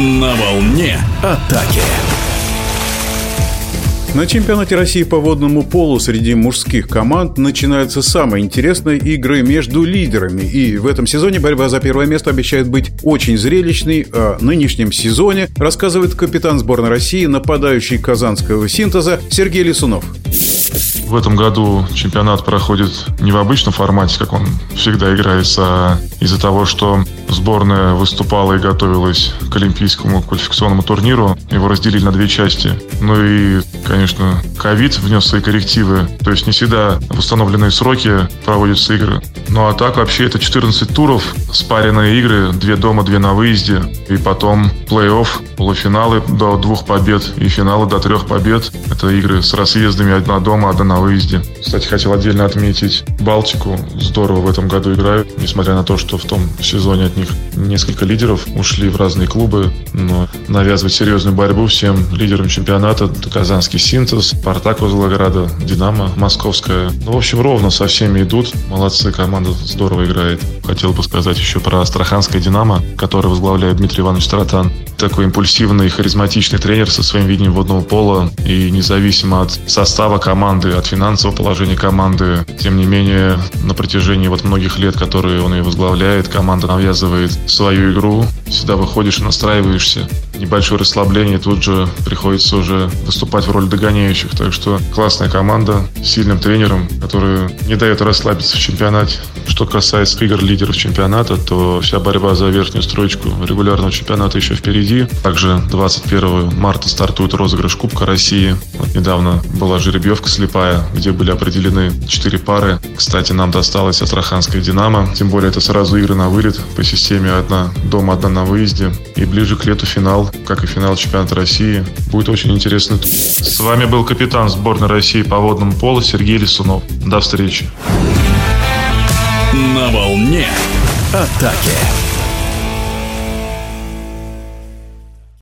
На волне атаки. На чемпионате России по водному полу среди мужских команд начинаются самые интересные игры между лидерами. И в этом сезоне борьба за первое место обещает быть очень зрелищной. О нынешнем сезоне рассказывает капитан сборной России, нападающий казанского синтеза Сергей Лисунов. В этом году чемпионат проходит не в обычном формате, как он всегда играется, а из-за того, что сборная выступала и готовилась к Олимпийскому квалификационному турниру. Его разделили на две части. Ну и, конечно, ковид внес свои коррективы. То есть не всегда в установленные сроки проводятся игры. Ну а так вообще это 14 туров, спаренные игры, две дома, две на выезде. И потом плей-офф, полуфиналы до двух побед и финалы до трех побед. Это игры с разъездами одна дома, одна на выезде. Кстати, хотел отдельно отметить Балтику. Здорово в этом году играют, несмотря на то, что в том сезоне от них несколько лидеров ушли в разные клубы. Но навязывать серьезную борьбу всем лидерам чемпионата Казанский Синтез, Спартак Волгограда, Динамо Московская. Ну, в общем, ровно со всеми идут. Молодцы, команда здорово играет. Хотел бы сказать еще про Астраханское Динамо, который возглавляет Дмитрий Иванович Таратан. Такой импульсивный, харизматичный тренер со своим видением водного пола. И независимо от состава команды, от финансового положения команды. Тем не менее, на протяжении вот многих лет, которые он ее возглавляет, команда навязывает свою игру. Всегда выходишь и настраиваешься. Небольшое расслабление, тут же приходится уже выступать в роли догоняющих. Так что классная команда сильным тренером, который не дает расслабиться в чемпионате. Что касается игр лидеров чемпионата, то вся борьба за верхнюю строчку регулярного чемпионата еще впереди. Также 21 марта стартует розыгрыш Кубка России. Вот недавно была жеребьевка слепая, где были определены 4 пары. Кстати, нам досталась Астраханская «Динамо». Тем более это сразу игры на вылет по системе одна дома, одна на выезде. И ближе к лету финал, как и финал чемпионата России. Будет очень интересно. С вами был капитан сборной России по водному полу Сергей Лисунов. До встречи. На волне атаки.